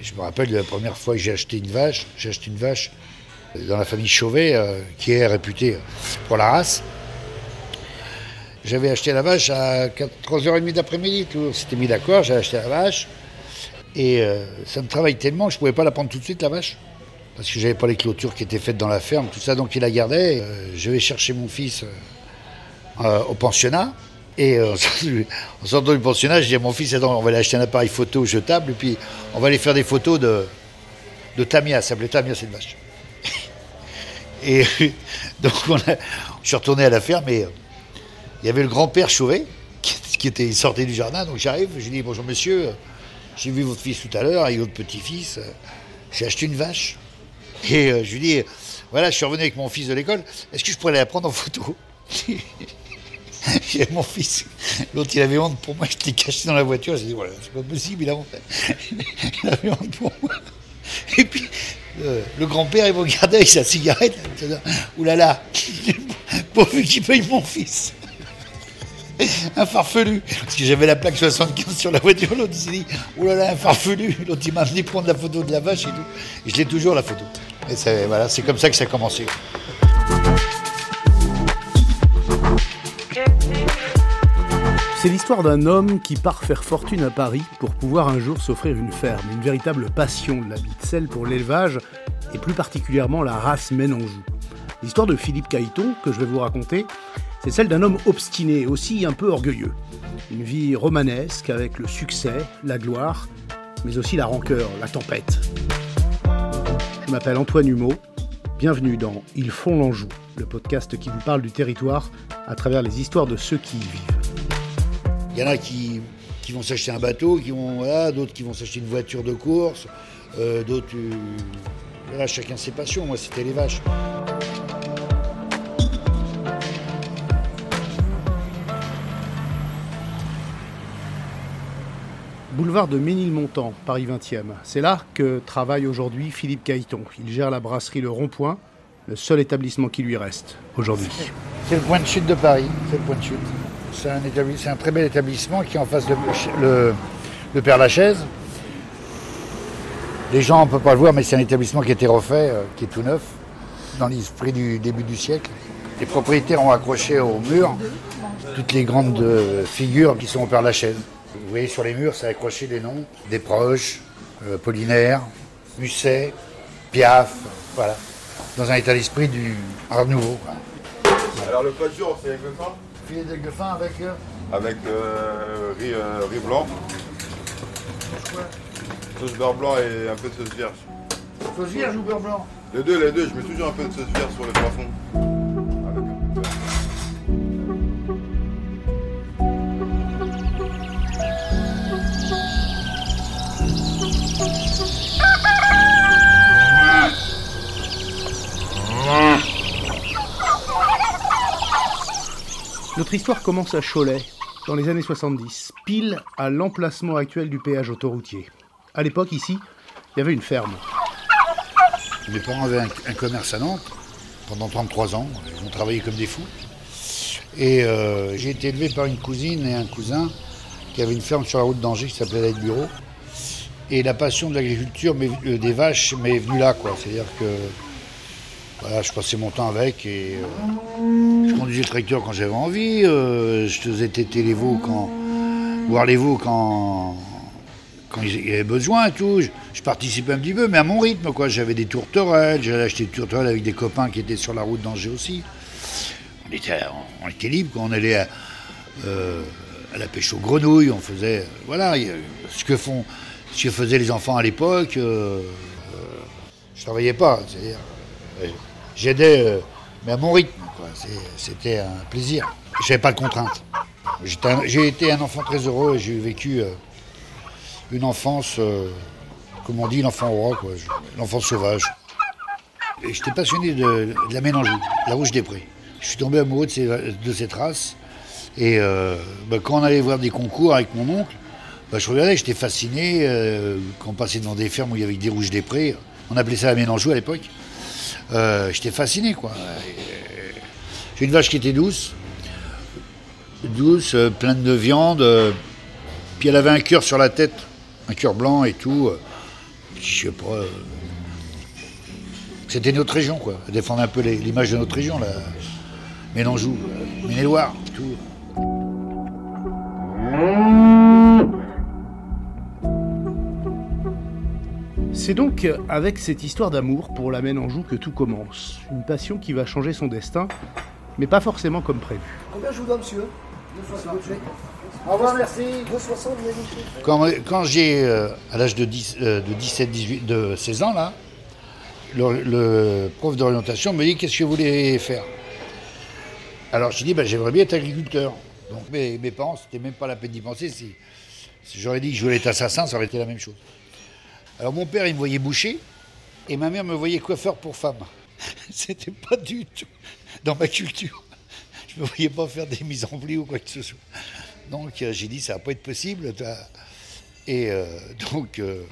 je me rappelle de la première fois que j'ai acheté une vache. J'ai acheté une vache dans la famille Chauvet, euh, qui est réputée pour la race. J'avais acheté la vache à 3h30 d'après-midi, tout. C'était mis d'accord, j'ai acheté la vache. Et euh, ça me travaille tellement que je ne pouvais pas la prendre tout de suite, la vache. Parce que j'avais pas les clôtures qui étaient faites dans la ferme, tout ça, donc il la gardait. Euh, je vais chercher mon fils au pensionnat. Et en sortant du pensionnat, je dis à mon fils, attends, on va aller acheter un appareil photo jetable, et puis on va aller faire des photos de, Tamia. Ça s'appelait Tamia, cette vache. Et donc, je suis retourné à la ferme et euh, il y avait le grand-père Chauvet qui, était sorti du jardin. Donc, j'arrive, je lui dis Bonjour monsieur, euh, j'ai vu votre fils tout à l'heure et votre petit-fils. Euh, j'ai acheté une vache. Et je lui dis Voilà, je suis revenu avec mon fils de l'école. Est-ce que je pourrais la prendre en photo? J'ai mon fils. L'autre, il avait honte pour moi. J'étais caché dans la voiture. J'ai dit Voilà, c'est pas possible, il a honte. il avait honte pour moi. Et puis, euh, le grand-père, il me regardait avec sa cigarette. Là, pourvu qu'il paye mon fils. un farfelu. Parce que j'avais la plaque 75 sur la voiture. L'autre s'est dit, là, un farfelu. L'autre, il m'a amené prendre la photo de la vache et tout. Et je l'ai toujours, la photo. Et voilà, c'est comme ça que ça a commencé. C'est l'histoire d'un homme qui part faire fortune à Paris pour pouvoir un jour s'offrir une ferme, une véritable passion de la vie, celle pour l'élevage et plus particulièrement la race Ménanjou. L'histoire de Philippe Caïton que je vais vous raconter, c'est celle d'un homme obstiné, aussi un peu orgueilleux. Une vie romanesque avec le succès, la gloire, mais aussi la rancœur, la tempête. Je m'appelle Antoine Humeau, bienvenue dans Ils font l'Anjou, le podcast qui vous parle du territoire à travers les histoires de ceux qui y vivent. Il y en a qui, vont s'acheter un bateau, qui vont, voilà, d'autres qui vont s'acheter une voiture de course, euh, d'autres. Euh, voilà, chacun ses passions. Moi, c'était les vaches. Boulevard de Ménilmontant, Paris 20e. C'est là que travaille aujourd'hui Philippe Caïton. Il gère la brasserie Le Rond-Point, le seul établissement qui lui reste aujourd'hui. C'est le point de chute de Paris, c'est le point de chute. C'est un, très bel établissement qui est en face de le, Père Lachaise. Les gens ne peuvent pas le voir, mais c'est un établissement qui a été refait, euh, qui est tout neuf, dans l'esprit du début du siècle. Les propriétaires ont accroché au mur toutes les grandes euh, figures qui sont au Père Lachaise. Vous voyez sur les murs, c'est accroché des noms des proches, euh, Pollinaire, Musset, Piaf, voilà, dans un état d'esprit du Art Nouveau. Alors le code jour, c'est avec le filet de fin avec euh, Avec euh, riz, euh, riz, blanc. Sauce beurre blanc et un peu de sauce vierge. Sauce vierge ou beurre blanc Les deux, les deux. Je mets toujours un peu de sauce vierge sur le plafond. Notre histoire commence à Cholet, dans les années 70, pile à l'emplacement actuel du péage autoroutier. À l'époque, ici, il y avait une ferme. Mes parents avaient un, commerce à Nantes pendant 33 ans. Ils ont travaillé comme des fous. Et euh, j'ai été élevé par une cousine et un cousin qui avaient une ferme sur la route d'Angers qui s'appelait Laide Bureau. Et la passion de l'agriculture, euh, des vaches, m'est venue là. C'est-à-dire que voilà, je passais mon temps avec et euh, je conduisais le tracteur quand j'avais envie. Euh, je faisais téter les veaux quand. voir les veaux quand. quand il y avait besoin et tout. Je, participais un petit peu, mais à mon rythme, quoi. J'avais des tourterelles, j'allais acheter des tourterelles avec des copains qui étaient sur la route d'Angers aussi. On était, on était libre, quand on allait à, euh, à, la pêche aux grenouilles, on faisait. voilà, ce que font. Ce que faisaient les enfants à l'époque. je travaillais pas, c'est-à-dire j'aidais, euh, mais à mon rythme. C'était un plaisir. Je n'avais pas de contraintes. J'ai été un enfant très heureux et j'ai vécu euh, une enfance, euh, comme on dit, l'enfant roi, l'enfant sauvage. J'étais passionné de, la mélangerie, la rouge des prés. Je suis tombé amoureux de, cette race. Et bah, quand on allait voir des concours avec mon oncle, bah, je regardais, j'étais fasciné. quand on passait devant des fermes où il y avait des rouges des prés, on appelait ça la mélangerie à l'époque. Euh, j'étais fasciné, quoi. J'ai une vache qui était douce, douce, euh, pleine de viande, euh, puis elle avait un cœur sur la tête, un cœur blanc et tout. je sais pas. C'était notre région, quoi. Défendre un peu l'image de notre région, là. Mélangeau, Maine-et-Loire, tout. C'est donc avec cette histoire d'amour pour la Anjou que tout commence. Une passion qui va changer son destin, mais pas forcément comme prévu. Combien je vous dois, monsieur? 2,60. Au revoir, merci. 2,60, vous avez dit Quand, quand j'ai, euh, à l'âge de, 10, euh, de 17, 18, de 16 ans, là, le, le prof d'orientation me dit Qu'est-ce que vous voulez faire? Alors je dis ben, J'aimerais bien être agriculteur. Donc mes, mes parents, c'était même pas la peine d'y penser. Si, si j'aurais dit que je voulais être assassin, ça aurait été la même chose. Alors mon père, il me voyait boucher, et ma mère me voyait coiffeur pour femme. C'était pas du tout dans ma culture. Je ne me voyais pas faire des mises en pli ou quoi que ce soit. Donc euh, j'ai dit, ça va pas être possible. Et euh, donc, euh,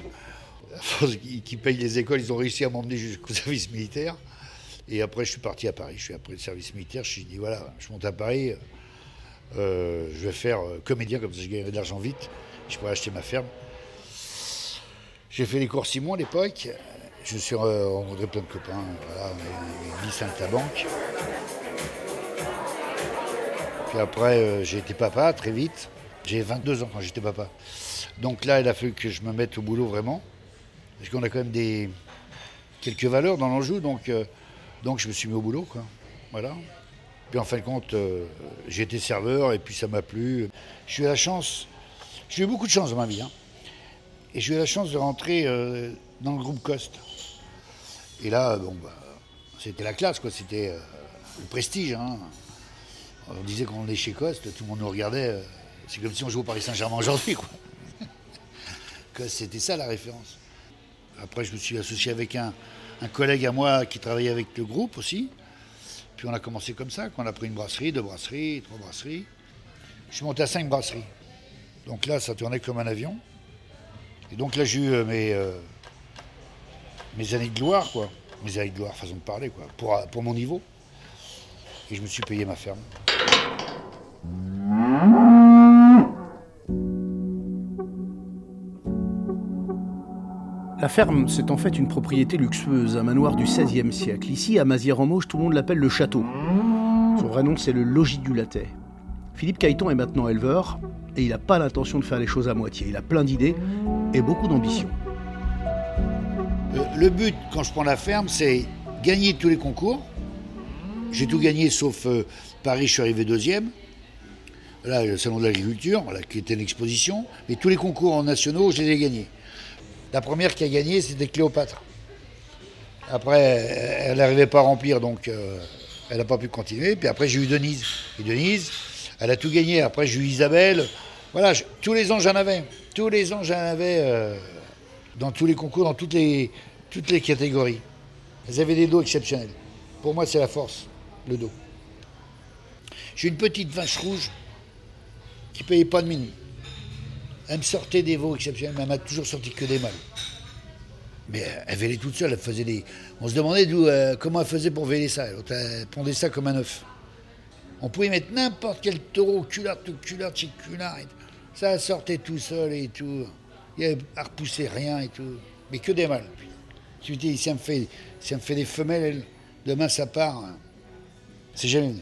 à force qu'ils payent les écoles, ils ont réussi à m'emmener jusqu'au service militaire. Et après, je suis parti à Paris. Je suis après le service militaire. Je me suis dit, voilà, je monte à Paris. euh, je vais faire comédien, comme ça je gagnerai de l'argent vite. Je pourrais acheter ma ferme. J'ai fait les cours Simon à l'époque. Je suis euh, rencontré plein de copains. Voilà, on avait 10 à la banque. Puis après, euh, j'ai été papa très vite. J'ai 22 ans quand j'étais papa. Donc là, il a fallu que je me mette au boulot vraiment. Parce qu'on a quand même des quelques valeurs dans l'enjeu. Donc, euh, donc je me suis mis au boulot. Quoi. Voilà. Puis en fin de compte, j'ai été serveur et puis ça m'a plu. J'ai eu la chance, j'ai eu beaucoup de chance dans ma vie. hein. Et j'ai eu la chance de rentrer euh, dans le groupe Coste. Et là, bon, bah, c'était la classe, quoi. C'était euh, le prestige. hein. On disait qu'on est chez Coste, tout le monde nous regardait. euh, c'est comme si on jouait au Paris Saint-Germain aujourd'hui, quoi. Coste, c'était ça la référence. Après, je me suis associé avec un, un collègue à moi qui travaillait avec le groupe aussi. Puis on a commencé comme ça, qu'on a pris une brasserie, deux brasseries, trois brasseries. Je suis monté à cinq brasseries. Donc là, ça tournait comme un avion. Et donc là, j'ai eu euh, mes, euh, mes années de gloire, quoi. Mes années de gloire, façon de parler, quoi, pour, euh, pour mon niveau. Et je me suis payé ma ferme. La ferme, c'est en fait une propriété luxueuse, un manoir du XVIe siècle. Ici, à Mazières-en-Mauge, tout le monde l'appelle le château. Son vrai nom, c'est le logis du Latet. Philippe Caïton est maintenant éleveur et il n'a pas l'intention de faire les choses à moitié. Il a plein d'idées et beaucoup d'ambition. Euh, Le but, quand je prends la ferme, c'est gagner tous les concours. J'ai tout gagné sauf euh, Paris, je suis arrivé deuxième. Là, le salon de l'agriculture, qui était une exposition. Mais tous les concours nationaux, je les ai gagnés. La première qui a gagné, c'était Cléopâtre. Après, elle n'arrivait pas à remplir, donc euh, elle n'a pas pu continuer. Puis après, j'ai eu Denise. Et Denise, elle a tout gagné. Après, j'ai eu Isabelle. Voilà, tous les ans, j'en avais. Tous les ans, j'en avais euh, dans tous les concours, dans toutes les, toutes les catégories. Elles avaient des dos exceptionnels. Pour moi, c'est la force, le dos. J'ai une petite vache rouge qui payait pas de minuit. Elle me sortait des veaux exceptionnels, mais elle m'a toujours sorti que des mâles. Mais euh, elle vélait toute seule, elle faisait des. On se demandait d'où, euh, comment elle faisait pour véler ça. Elle pondait ça comme un œuf. On pouvait mettre n'importe quel taureau, culard, tout culard, Ça sortait tout seul et tout. Il n'y avait à repousser rien et tout. Mais que des mâles. Tu dis, elle me fait, elle me fait des femelles, elle, demain ça part. hein. C'est venu.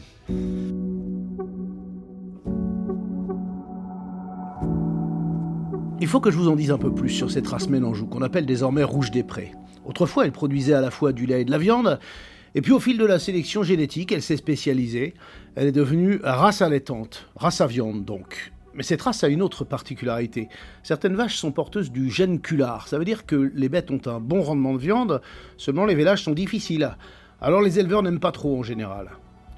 Il faut que je vous en dise un peu plus sur cette race Mélangeau, qu'on appelle désormais Rouge des Prés. Autrefois, elle produisait à la fois du lait et de la viande, et puis au fil de la sélection génétique, elle s'est spécialisée. Elle est devenue race allaitante, race à viande donc. Mais cette race a une autre particularité. Certaines vaches sont porteuses du gène culard. Ça veut dire que les bêtes ont un bon rendement de viande, seulement les vélages sont difficiles. Alors les éleveurs n'aiment pas trop en général.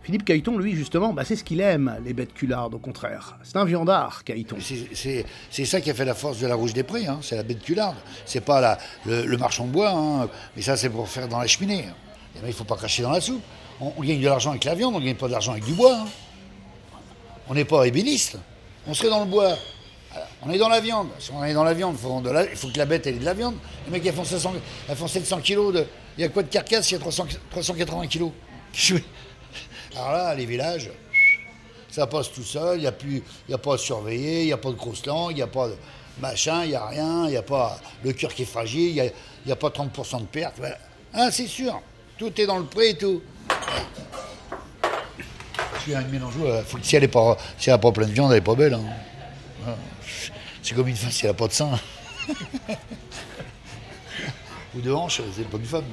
Philippe Caïton, lui, justement, bah, c'est ce qu'il aime, les bêtes culardes, au contraire. C'est un viandard, Caïton. C'est- ça qui a fait la force de la Rouge des Prés, hein, c'est la bête cularde. C'est pas le, marchand de bois, hein, mais ça c'est pour faire dans la cheminée. Il ne faut pas cracher dans la soupe. On, on gagne de l'argent avec la viande, on ne gagne pas de l'argent avec du bois. hein. On n'est pas ébéniste. On serait dans le bois. On est dans la viande. Si on est dans la viande, il faut, que la bête ait de la viande. Les mecs, elles font 700, elles font 700 kilos. De, il y a quoi de carcasse Il y a 300 380 kilos? Alors là, les villages, ça passe tout seul, il n'y a, plus- a pas à surveiller, il n'y a pas de grosses langues, il n'y a pas de... machin, il n'y a rien, il n'y a pas le cœur qui est fragile, il n'y a, pas 30% de perte. Ah, c'est sûr, tout est dans le prix et tout. Je suis un mélangeau, euh, faut que si elle n'a pas, si elle pas plein de viande, elle n'est pas belle. hein. Voilà. C'est comme une femme si elle n'a pas de sein. Ou de hanche, c'est pas une femme.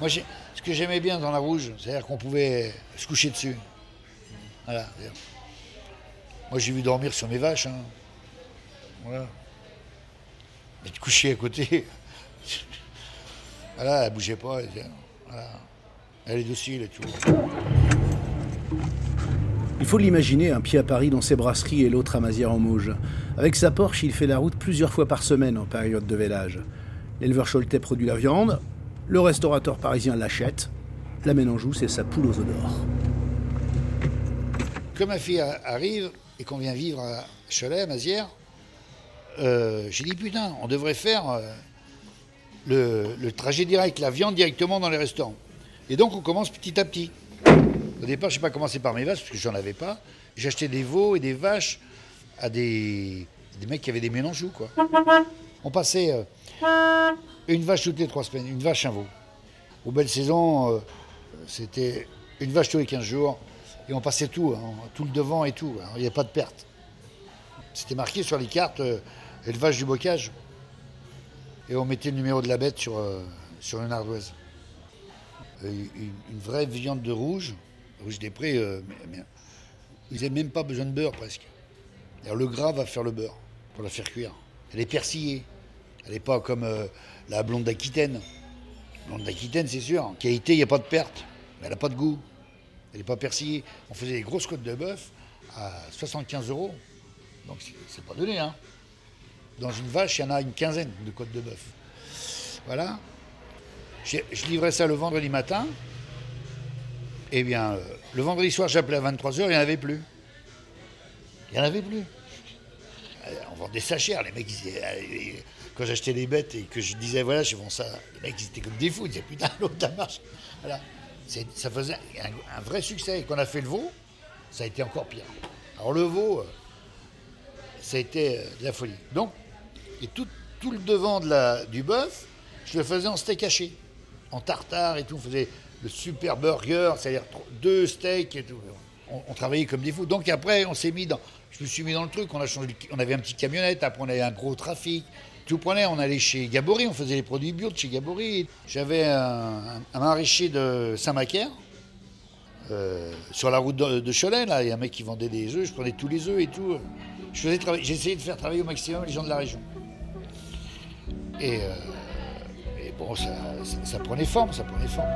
Moi, ce que j'aimais bien dans la rouge, c'est-à-dire qu'on pouvait se coucher dessus. Voilà. Moi, j'ai vu dormir sur mes vaches. hein. Voilà. Mais te coucher à côté. voilà, elle bougeait pas. Voilà. Elle est docile et tout. Il faut l'imaginer, un pied à Paris dans ses brasseries et l'autre à Mazières-en-Mauges. Avec sa Porsche, il fait la route plusieurs fois par semaine en période de vélage. L'éleveur Choletais produit la viande, le restaurateur parisien l'achète, la Ménanjou, c'est sa poule aux œufs d'or. Quand ma fille arrive et qu'on vient vivre à Cholet, à Mazières, euh, j'ai dit putain, on devrait faire euh, le, trajet direct, la viande directement dans les restaurants. Et donc on commence petit à petit. Au départ, je n'ai pas commencé par mes vaches parce que j'en avais pas. Acheté des veaux et des vaches à des, des mecs qui avaient des mélangeaux quoi. On passait euh, une vache toutes les trois semaines, une vache un veau. Aux belles saisons, euh, c'était une vache tous les 15 jours. Et on passait tout, hein, tout le devant et tout. hein, Il n'y avait pas de perte. C'était marqué sur les cartes euh, élevage du bocage. Et on mettait le numéro de la bête sur, euh, sur une ardoise. Une, vraie viande de rouge, rouge des prés, euh, ils n'avaient même pas besoin de beurre presque. Alors, le gras va faire le beurre pour la faire cuire. Elle est persillée. Elle n'est pas comme euh, la blonde d'Aquitaine. Blonde d'Aquitaine, c'est sûr. Qualité, il n'y a pas de perte. Mais elle n'a pas de goût. Elle n'est pas persillée. On faisait des grosses côtes de bœuf à 75 euros. Donc c'est pas donné, hein. Dans une vache, il y en a une quinzaine de côtes de bœuf. Voilà. Je livrais ça le vendredi matin. Eh bien, euh, le vendredi soir, j'appelais à 23h, il n'y en avait plus. Il n'y en avait plus. Euh, On vendait ça cher. Les mecs, euh, quand j'achetais des bêtes et que je disais, voilà, je vends ça, les mecs, ils étaient comme des fous. Ils disaient, putain, l'autre, ça marche. Voilà. Ça faisait un, un vrai succès. Et quand on a fait le veau, ça a été encore pire. Alors, le veau, euh, ça a été de la folie. Donc, et tout, le devant du bœuf, je le faisais en steak haché, en tartare et tout. On faisait le super burger, c'est-à-dire deux steaks et tout. On, travaillait comme des fous. Donc après, on s'est mis dans. Je me suis mis dans le truc. On a changé. On avait un petit camionnette. Après, on avait un gros trafic. Tout prenait. On allait chez Gabory. On faisait les produits bio de chez Gabory. J'avais un, un- maraîcher de Saint-Macaire. euh, sur la route de, de Cholet, là, il y a un mec qui vendait des œufs, je prenais tous les œufs et tout. J'essayais de faire travailler au maximum les gens de la région. Et, euh, et bon, ça, ça- ça prenait forme, ça prenait forme.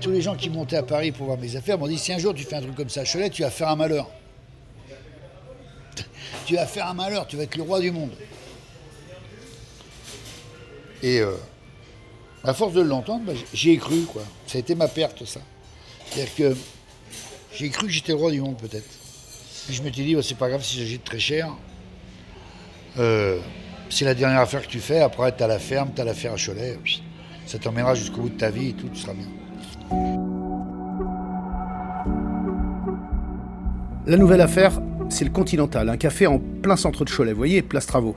Tous les gens qui montaient à Paris pour voir mes affaires m'ont dit si un jour tu fais un truc comme ça à Cholet, tu vas faire un malheur. tu vas faire un malheur, tu vas être le roi du monde. Et euh, à force de l'entendre, bah, j'y ai cru, quoi. Ça a été ma perte, ça. C'est-à-dire que j'ai cru que j'étais le roi du monde, peut-être. Puis je m'étais dit, bah, c'est pas grave si j'agite très cher. Euh, c'est la dernière affaire que tu fais. Après, t'as la ferme, t'as l'affaire à Cholet. Ça t'emmènera jusqu'au bout de ta vie et tout, tu seras bien. La nouvelle affaire, c'est le Continental, un café en plein centre de Cholet, vous voyez, place Travaux.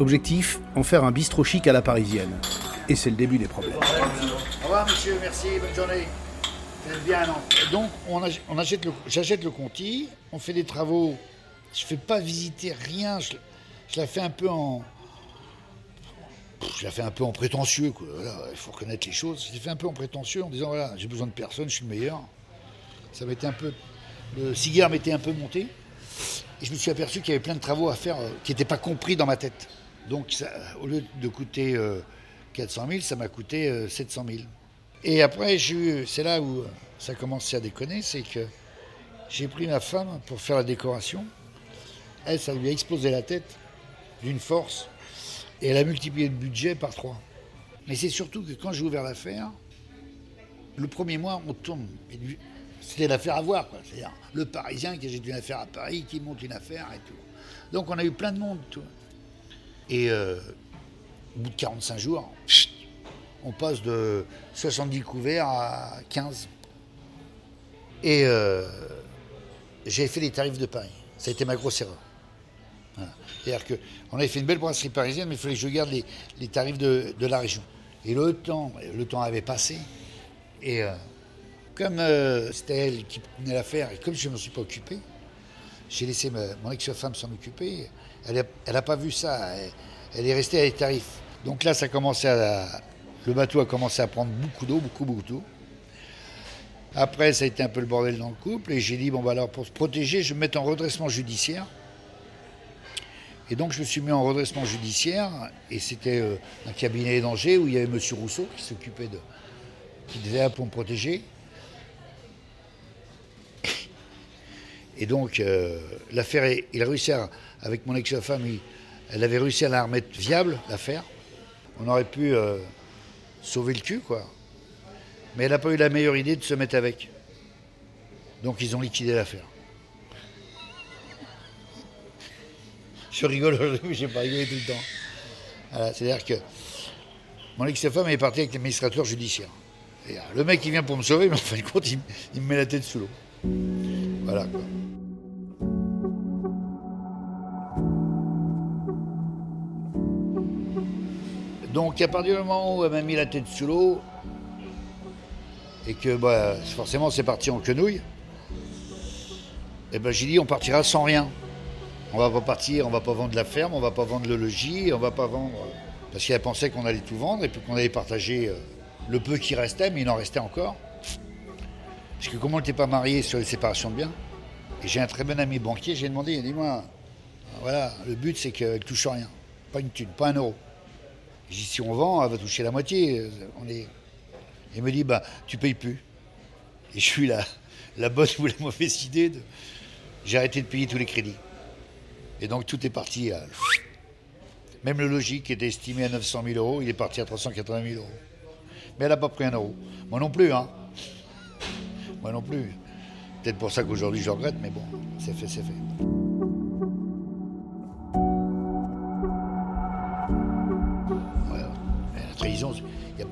Objectif, en faire un bistrot chic à la parisienne. Et c'est le début des problèmes. Au revoir, monsieur, merci, bonne journée. Bien, non Donc, on, ach- on achète le, j'achète le Conti, on fait des travaux. Je fais pas visiter rien, je, la fais un peu en. Je la fais un peu en prétentieux, quoi. Il faut reconnaître les choses. Je l'ai fait un peu en prétentieux en disant voilà, j'ai besoin de personne, je suis le meilleur. Ça m'était un peu. Le cigare m'était un peu monté. Et je me suis aperçu qu'il y avait plein de travaux à faire euh, qui n'étaient pas compris dans ma tête. Donc, au lieu de coûter euh, 400 000, ça m'a coûté euh, 700 000. Et après, c'est là où euh, ça a commencé à déconner, c'est que j'ai pris ma femme pour faire la décoration. Elle, ça lui a explosé la tête d'une force. Et elle a multiplié le budget par trois. Mais c'est surtout que quand j'ai ouvert l'affaire, le premier mois, on du- c'était l'affaire à voir. quoi. C'est-à-dire le Parisien qui achète une affaire à Paris, qui monte une affaire et tout. Donc on a eu plein de monde. Tout. Et euh, au bout de 45 jours, on passe de 70 couverts à 15. Et euh, j'ai fait les tarifs de Paris. Ça a été ma grosse erreur. Voilà. C'est-à-dire qu'on avait fait une belle brasserie parisienne, mais il fallait que je garde les, les tarifs de, de la région. Et le temps, le temps avait passé. Et euh, comme c'était elle qui prenait l'affaire, et comme je ne m'en suis pas occupé, j'ai laissé mon ex-femme s'en occuper. Elle n'a pas vu ça. Elle, est restée à les tarifs. Donc là, ça à, le bateau a commencé à prendre beaucoup d'eau, beaucoup, beaucoup d'eau. Après, ça a été un peu le bordel dans le couple. Et j'ai dit, bon, bah alors pour se protéger, je vais me mettre en redressement judiciaire. Et donc, je me suis mis en redressement judiciaire. Et c'était euh, un cabinet d'Angers où il y avait M. Rousseau qui s'occupait de. qui devait pour me protéger. Et donc, euh, l'affaire, il a réussi à, avec mon ex-femme, elle avait réussi à la remettre viable, l'affaire. On aurait pu euh, sauver le cul, quoi. Mais elle n'a pas eu la meilleure idée de se mettre avec. Donc, ils ont liquidé l'affaire. Je rigole aujourd'hui, mais j'ai pas rigolé tout le temps. Voilà, C'est-à-dire que mon ex-femme est partie avec l'administrateur judiciaire. Euh, le mec, il vient pour me sauver, mais en fin de compte, il, il me met la tête sous l'eau. Voilà, quoi. Donc, à partir du moment où elle m'a mis la tête sous l'eau, et que bah, forcément c'est parti en quenouille, et ben j'ai dit on partira sans rien. On va pas partir, on va pas vendre la ferme, on va pas vendre le logis, on va pas vendre. Parce qu'elle pensait qu'on allait tout vendre et puis qu'on allait partager euh, le peu qui restait, mais il en restait encore. Parce que comme on n'était pas mariés sur les séparations de biens, et j'ai un très bon ami banquier, j'ai demandé, dis-moi, voilà, le but c'est qu'elle touche rien. Pas une thune, pas un euro. J'ai dit si on vend, elle va toucher la moitié. On est... Il me dit, bah, tu payes plus. Et je suis la, la bonne ou la mauvaise idée. J'ai arrêté de payer tous les crédits. Et donc tout est parti. Même le logis qui était estimé à 900 000 euros, il est parti à 380 000 euros. Mais elle n'a pas pris un euro. Moi non plus, hein. Moi non plus. Peut-être pour ça qu'aujourd'hui je regrette, mais bon, c'est fait, c'est fait.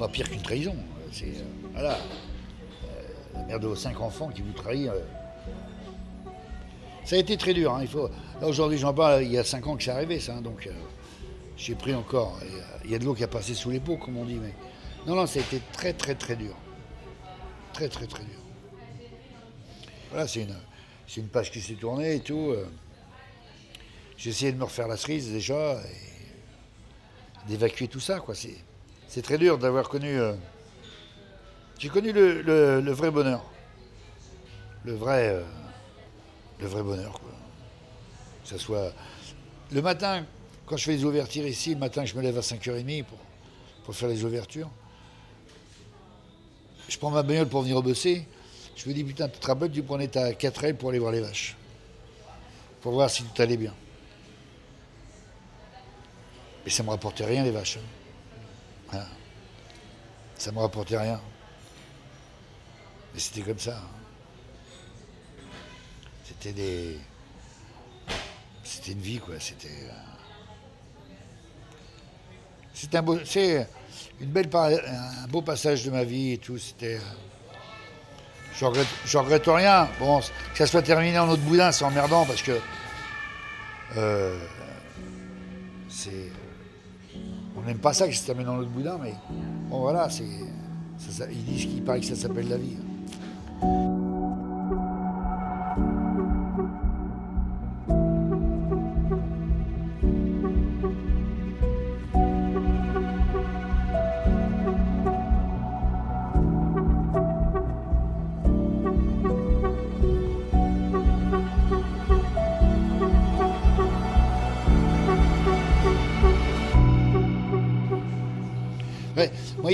Pas pire qu'une trahison. C'est, euh, voilà. Euh, la mère de vos cinq enfants qui vous trahit. euh, ça a été très dur. hein, il faut... Là, aujourd'hui, j'en parle, il y a cinq ans que c'est arrivé, ça. hein, donc, j'ai pris encore. Il y a de l'eau qui a passé sous les pots, comme on dit. Mais... Non, non, ça a été très, très, très dur. Très, très, très dur. Voilà, c'est une, c'est une page qui s'est tournée et tout. J'ai essayé de me refaire la cerise déjà et d'évacuer tout ça, quoi. C'est, c'est très dur d'avoir connu. euh, J'ai connu le, vrai bonheur. Le vrai. euh, Le vrai bonheur, quoi. Que ça soit. Le matin, quand je fais les ouvertures ici, le matin, je me lève à 5h30 pour, pour faire les ouvertures. Je prends ma bagnole pour venir bosser. Je me dis, putain, tu te rappelles, tu prenais ta 4L pour aller voir les vaches. Pour voir si tout allait bien. Mais ça me rapportait rien, les vaches. hein. Voilà. Ça me rapportait rien. Mais c'était comme ça. hein. C'était des. C'était une vie, quoi. C'était. euh, C'était un beau. C'est une belle. Un beau passage de ma vie et tout. C'était. euh, Je regrette, je regrette rien. Bon, que ça soit terminé en autre boudin, c'est emmerdant parce que. euh, c'est. On n'aime pas ça que ça se termine en autre boudin, mais bon voilà, ils disent qu'il paraît que ça s'appelle la vie.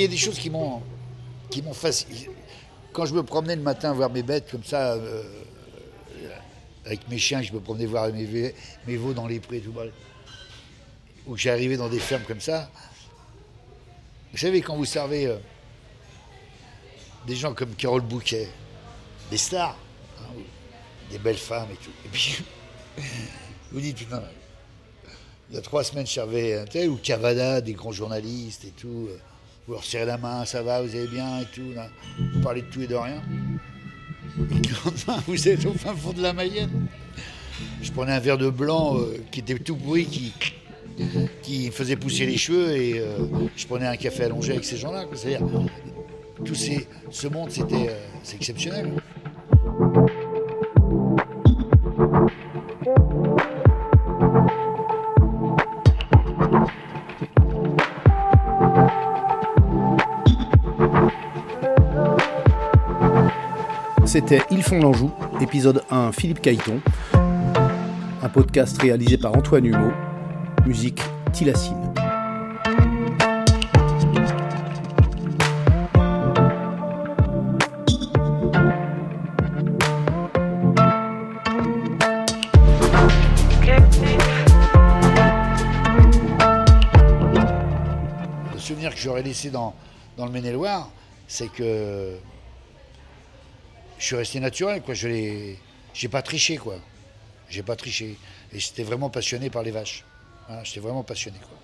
A des choses qui m'ont qui m'ont facilité. Quand je me promenais le matin voir mes bêtes comme ça, euh, avec mes chiens, je me promenais voir mes, veaux dans les prés, tout bas, ou que j'arrivais dans des fermes comme ça. Vous savez, quand vous servez euh, des gens comme Carole Bouquet, des stars, hein, des belles femmes et tout. Et puis, vous dites, putain, il y a trois semaines, je servais un tel, ou Cavada, des grands journalistes et tout. euh, Vous leur serrez la main, ça va, vous allez bien et tout. Là. Vous parlez de tout et de rien. Vous êtes au fin fond de la Mayenne. Je prenais un verre de blanc euh, qui était tout pourri, qui, qui faisait pousser les cheveux, et euh, je prenais un café allongé avec ces gens-là. C'est-à-dire, tout ce monde, c'était, euh, exceptionnel. C'était Ils font l'Anjou, épisode 1, Philippe Caïton. Un podcast réalisé par Antoine Humeau. Musique Tilacine. Le souvenir que j'aurais laissé dans, dans le Maine-et-Loire, c'est que je suis resté naturel, quoi. Je l'ai, j'ai pas triché, quoi. J'ai pas triché. Et j'étais vraiment passionné par les vaches. J'étais vraiment passionné, quoi.